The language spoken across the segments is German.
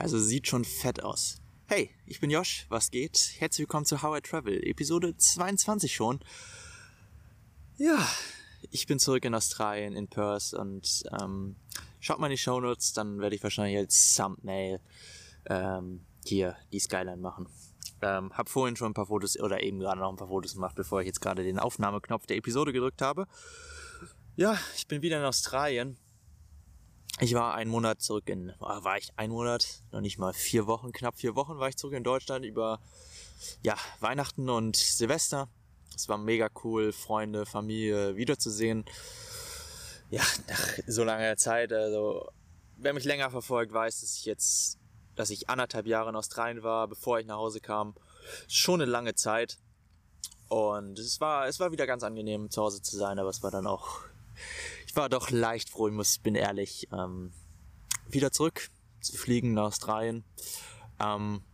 Also sieht schon fett aus. Hey, ich bin Josh, was geht? Herzlich willkommen zu How I Travel, Episode 22 schon. Ja, ich bin zurück in Australien, in Perth und ähm, schaut mal in die Shownotes, dann werde ich wahrscheinlich als Thumbnail ähm, hier die Skyline machen. Ähm, hab vorhin schon ein paar Fotos oder eben gerade noch ein paar Fotos gemacht, bevor ich jetzt gerade den Aufnahmeknopf der Episode gedrückt habe. Ja, ich bin wieder in Australien ich war einen Monat zurück in, ah, war ich ein Monat, noch nicht mal vier Wochen, knapp vier Wochen war ich zurück in Deutschland über, ja, Weihnachten und Silvester. Es war mega cool, Freunde, Familie wiederzusehen. Ja, nach so langer Zeit, also, wer mich länger verfolgt, weiß, dass ich jetzt, dass ich anderthalb Jahre in Australien war, bevor ich nach Hause kam. Schon eine lange Zeit. Und es war, es war wieder ganz angenehm, zu Hause zu sein, aber es war dann auch ich war doch leicht froh, ich muss, bin ehrlich, ähm, wieder zurück zu fliegen nach Australien. Ähm,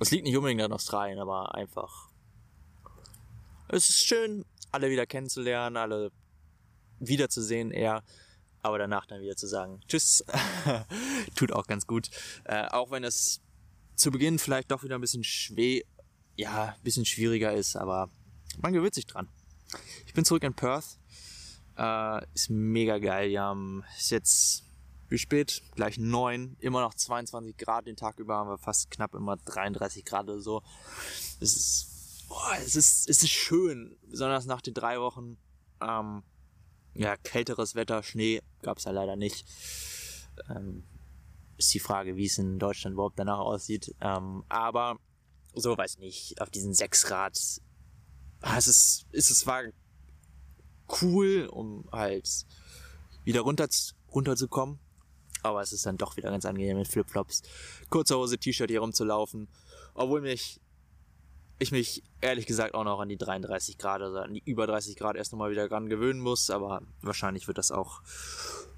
es liegt nicht unbedingt an Australien, aber einfach. Es ist schön, alle wieder kennenzulernen, alle wiederzusehen eher, aber danach dann wieder zu sagen, tschüss, tut auch ganz gut. Äh, auch wenn es zu Beginn vielleicht doch wieder ein bisschen schwer, ja, ein bisschen schwieriger ist, aber man gewöhnt sich dran. Ich bin zurück in Perth äh, ist mega geil. Wir haben, ist jetzt, wie spät? Gleich neun, immer noch 22 Grad den Tag über, haben wir fast knapp immer 33 Grad oder so. Es ist, boah, es ist, es ist schön, besonders nach den drei Wochen, ähm, ja, kälteres Wetter, Schnee gab es ja leider nicht. Ähm, ist die Frage, wie es in Deutschland überhaupt danach aussieht. Ähm, aber so weiß nicht, auf diesen 6 Grad, ah, es ist, ist es war cool, um halt wieder runter, runterzukommen. Aber es ist dann doch wieder ganz angenehm mit Flipflops, kurzer Hose, T-Shirt hier rumzulaufen. Obwohl mich, ich mich ehrlich gesagt auch noch an die 33 Grad, also an die über 30 Grad erst nochmal wieder dran gewöhnen muss. Aber wahrscheinlich wird das auch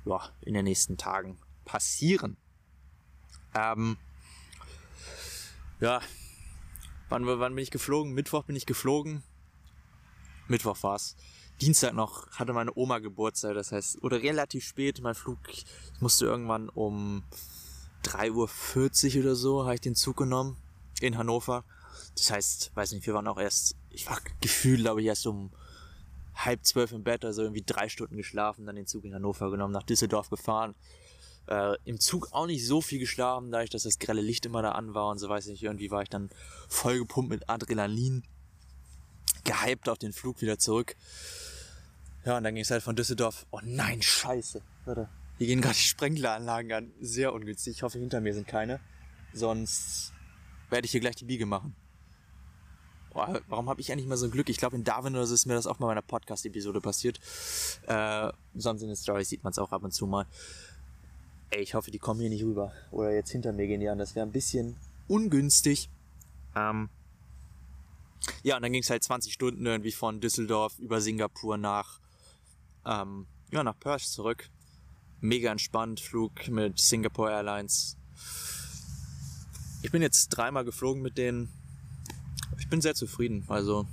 ja, in den nächsten Tagen passieren. Ähm, ja, wann, wann bin ich geflogen? Mittwoch bin ich geflogen. Mittwoch war's. Dienstag noch hatte meine Oma Geburtstag, das heißt, oder relativ spät, mein Flug, ich musste irgendwann um 3.40 Uhr oder so, habe ich den Zug genommen in Hannover. Das heißt, weiß nicht, wir waren auch erst, ich war gefühlt, glaube ich, erst um halb zwölf im Bett, also irgendwie drei Stunden geschlafen, dann den Zug in Hannover genommen, nach Düsseldorf gefahren. Äh, Im Zug auch nicht so viel geschlafen, dadurch, dass das grelle Licht immer da an war und so weiß ich nicht, irgendwie war ich dann voll gepumpt mit Adrenalin, gehypt auf den Flug wieder zurück. Ja, und dann ging es halt von Düsseldorf. Oh nein, scheiße. Warte. Hier gehen gerade die Sprenkleranlagen an. Sehr ungünstig. Ich hoffe, hinter mir sind keine. Sonst werde ich hier gleich die Biege machen. Boah, warum habe ich eigentlich mal so ein Glück? Ich glaube, in Darwin oder so ist mir das auch mal bei einer Podcast-Episode passiert. Äh, sonst in den Stories sieht man es auch ab und zu mal. Ey, ich hoffe, die kommen hier nicht rüber. Oder jetzt hinter mir gehen die an. Das wäre ein bisschen ungünstig. Ähm, ja, und dann ging es halt 20 Stunden irgendwie von Düsseldorf über Singapur nach ähm, ja, nach Perth zurück. Mega entspannt, Flug mit Singapore Airlines. Ich bin jetzt dreimal geflogen mit denen. Ich bin sehr zufrieden. Also,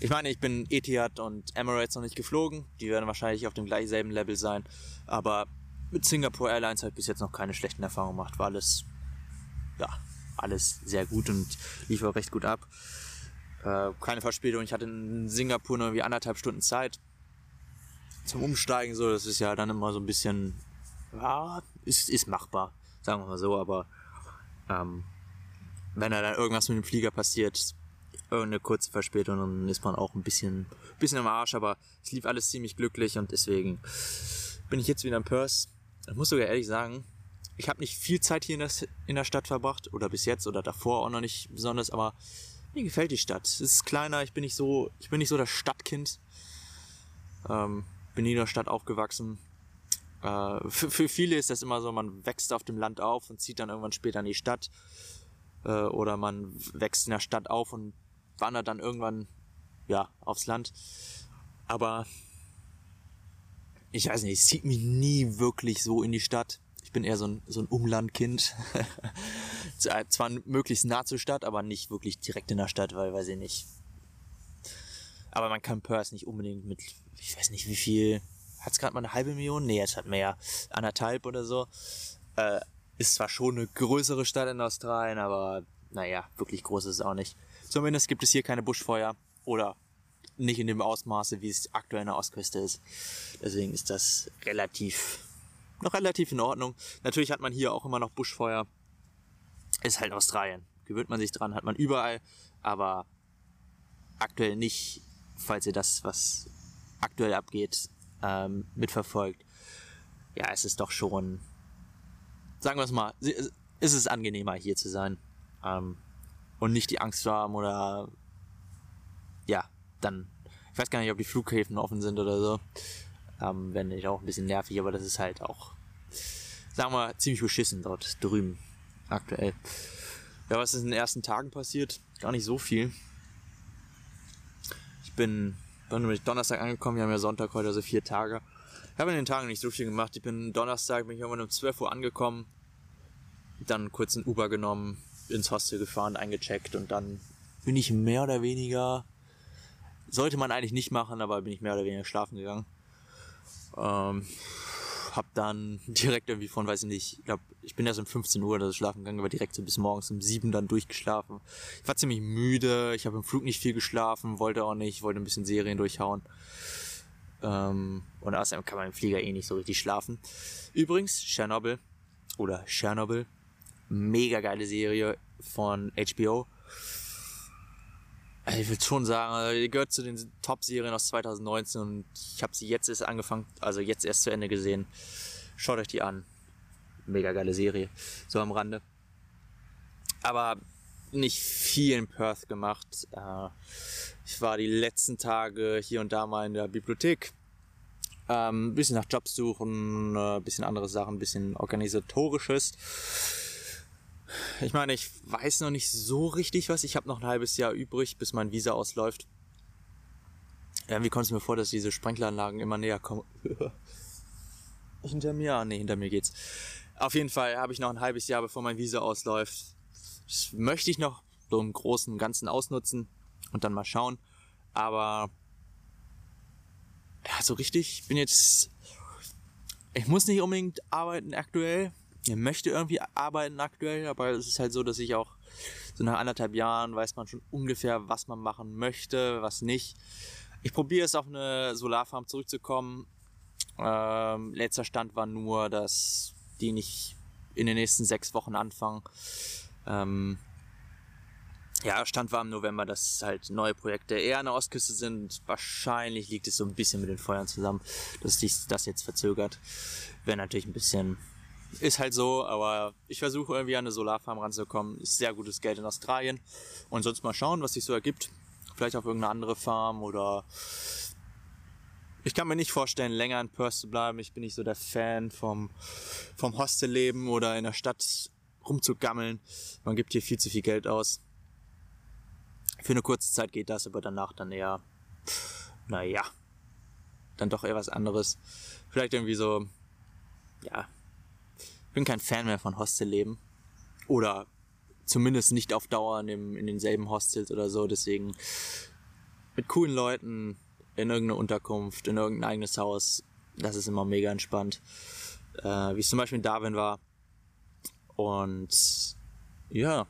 ich meine, ich bin Etihad und Emirates noch nicht geflogen. Die werden wahrscheinlich auf dem gleichen selben Level sein. Aber mit Singapore Airlines habe ich bis jetzt noch keine schlechten Erfahrungen gemacht. War alles, ja, alles sehr gut und lief auch recht gut ab. Äh, keine Verspätung. Ich hatte in Singapur nur irgendwie anderthalb Stunden Zeit zum Umsteigen so, das ist ja dann immer so ein bisschen, ja, ist, ist machbar, sagen wir mal so, aber ähm, wenn da dann irgendwas mit dem Flieger passiert, irgendeine kurze Verspätung, dann ist man auch ein bisschen, bisschen im Arsch, aber es lief alles ziemlich glücklich und deswegen bin ich jetzt wieder in Perth. Ich muss sogar ehrlich sagen, ich habe nicht viel Zeit hier in der, in der Stadt verbracht oder bis jetzt oder davor auch noch nicht besonders, aber mir gefällt die Stadt. Es ist kleiner, ich bin nicht so, ich bin nicht so das Stadtkind. Ähm, bin in der Stadt aufgewachsen. Äh, für, für, viele ist das immer so, man wächst auf dem Land auf und zieht dann irgendwann später in die Stadt. Äh, oder man wächst in der Stadt auf und wandert dann irgendwann ja, aufs Land. Aber ich weiß nicht, es zieht mich nie wirklich so in die Stadt. Ich bin eher so ein, so ein Umlandkind. Zwar möglichst nah zur Stadt, aber nicht wirklich direkt in der Stadt, weil, weiß ich nicht. Aber man kann Perth nicht unbedingt mit ich weiß nicht wie viel, hat es gerade mal eine halbe Million? Nee, es hat mehr, anderthalb oder so. Äh, Ist zwar schon eine größere Stadt in Australien, aber naja, wirklich groß ist es auch nicht. Zumindest gibt es hier keine Buschfeuer oder nicht in dem Ausmaße, wie es aktuell in der Ostküste ist. Deswegen ist das relativ, noch relativ in Ordnung. Natürlich hat man hier auch immer noch Buschfeuer. Ist halt Australien. Gewöhnt man sich dran, hat man überall, aber aktuell nicht, falls ihr das, was aktuell abgeht, ähm, mitverfolgt. Ja, es ist doch schon, sagen wir es mal, ist es angenehmer hier zu sein. Ähm, und nicht die Angst zu haben oder ja, dann, ich weiß gar nicht, ob die Flughäfen offen sind oder so. Ähm, Wenn nicht auch ein bisschen nervig, aber das ist halt auch, sagen wir, ziemlich beschissen dort drüben aktuell. Ja, was ist in den ersten Tagen passiert? Gar nicht so viel. Ich bin, bin ich Donnerstag angekommen, wir haben ja Sonntag heute, also vier Tage. Ich habe in den Tagen nicht so viel gemacht. Ich bin Donnerstag, bin ich irgendwann um 12 Uhr angekommen, dann kurz ein Uber genommen, ins Hostel gefahren, eingecheckt und dann bin ich mehr oder weniger, sollte man eigentlich nicht machen, aber bin ich mehr oder weniger schlafen gegangen. Ähm, hab dann direkt irgendwie von, weiß ich nicht, ich glaube, ich bin erst um 15 Uhr oder so schlafen gegangen, aber direkt so bis morgens um 7 dann durchgeschlafen. Ich war ziemlich müde, ich habe im Flug nicht viel geschlafen, wollte auch nicht, wollte ein bisschen Serien durchhauen. Ähm, und außerdem kann man im Flieger eh nicht so richtig schlafen. Übrigens, Chernobyl oder Chernobyl mega geile Serie von HBO. Also ich würde schon sagen, die gehört zu den Top-Serien aus 2019 und ich habe sie jetzt erst angefangen, also jetzt erst zu Ende gesehen. Schaut euch die an. Mega geile Serie. So am Rande. Aber nicht viel in Perth gemacht. Äh, ich war die letzten Tage hier und da mal in der Bibliothek. Ein ähm, bisschen nach Jobs suchen, ein äh, bisschen andere Sachen, ein bisschen organisatorisches. Ich meine, ich weiß noch nicht so richtig was. Ich habe noch ein halbes Jahr übrig, bis mein Visa ausläuft. Irgendwie kommt es mir vor, dass diese Sprenkleranlagen immer näher kommen. hinter mir? Ah, nee, hinter mir geht's. Auf jeden Fall habe ich noch ein halbes Jahr, bevor mein Visa ausläuft. Das möchte ich noch so im Großen und Ganzen ausnutzen und dann mal schauen. Aber ja, so richtig, ich bin jetzt. Ich muss nicht unbedingt arbeiten aktuell möchte irgendwie arbeiten aktuell, aber es ist halt so, dass ich auch so nach anderthalb Jahren weiß man schon ungefähr, was man machen möchte, was nicht. Ich probiere es auf eine Solarfarm zurückzukommen. Ähm, letzter Stand war nur, dass die nicht in den nächsten sechs Wochen anfangen. Ähm, ja, Stand war im November, dass halt neue Projekte eher an der Ostküste sind. Wahrscheinlich liegt es so ein bisschen mit den Feuern zusammen, dass sich das jetzt verzögert. Wäre natürlich ein bisschen ist halt so, aber ich versuche irgendwie an eine Solarfarm ranzukommen. Ist sehr gutes Geld in Australien. Und sonst mal schauen, was sich so ergibt. Vielleicht auf irgendeine andere Farm oder ich kann mir nicht vorstellen, länger in Perth zu bleiben. Ich bin nicht so der Fan vom, vom Hostelleben oder in der Stadt rumzugammeln. Man gibt hier viel zu viel Geld aus. Für eine kurze Zeit geht das, aber danach dann eher, naja, dann doch eher was anderes. Vielleicht irgendwie so, ja, bin kein Fan mehr von Hostelleben. Oder zumindest nicht auf Dauer in, dem, in denselben Hostels oder so. Deswegen mit coolen Leuten in irgendeine Unterkunft, in irgendein eigenes Haus. Das ist immer mega entspannt. Äh, wie es zum Beispiel in Darwin war. Und ja,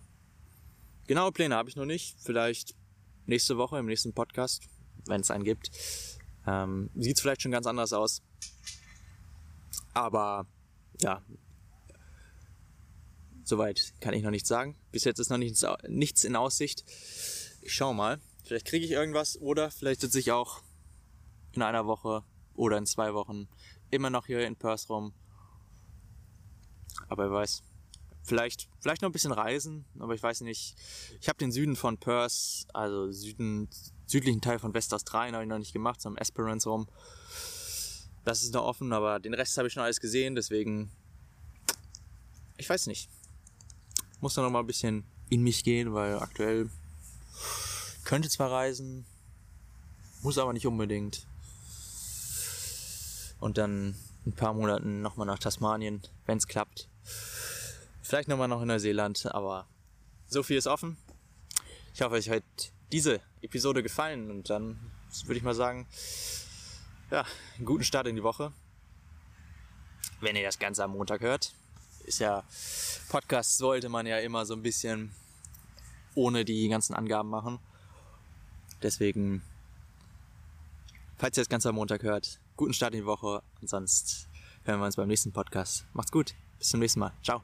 genaue Pläne habe ich noch nicht. Vielleicht nächste Woche im nächsten Podcast, wenn es einen gibt. Ähm, Sieht es vielleicht schon ganz anders aus. Aber ja, Soweit kann ich noch nichts sagen. Bis jetzt ist noch nichts, nichts in Aussicht. Ich schau mal. Vielleicht kriege ich irgendwas oder vielleicht sitze ich auch in einer Woche oder in zwei Wochen immer noch hier in Perth rum. Aber wer weiß. Vielleicht, vielleicht noch ein bisschen reisen, aber ich weiß nicht. Ich habe den Süden von Perth, also Süden, südlichen Teil von Westaustralien habe ich noch nicht gemacht, so am Esperance rum. Das ist noch offen, aber den Rest habe ich schon alles gesehen, deswegen ich weiß nicht muss dann noch mal ein bisschen in mich gehen, weil aktuell könnte zwar reisen, muss aber nicht unbedingt. Und dann ein paar Monaten nochmal nach Tasmanien, wenn es klappt. Vielleicht nochmal nach Neuseeland, aber so viel ist offen. Ich hoffe, euch hat diese Episode gefallen und dann würde ich mal sagen, ja, einen guten Start in die Woche. Wenn ihr das Ganze am Montag hört ist ja, Podcast sollte man ja immer so ein bisschen ohne die ganzen Angaben machen. Deswegen, falls ihr das Ganze am Montag hört, guten Start in die Woche und sonst hören wir uns beim nächsten Podcast. Macht's gut, bis zum nächsten Mal. Ciao.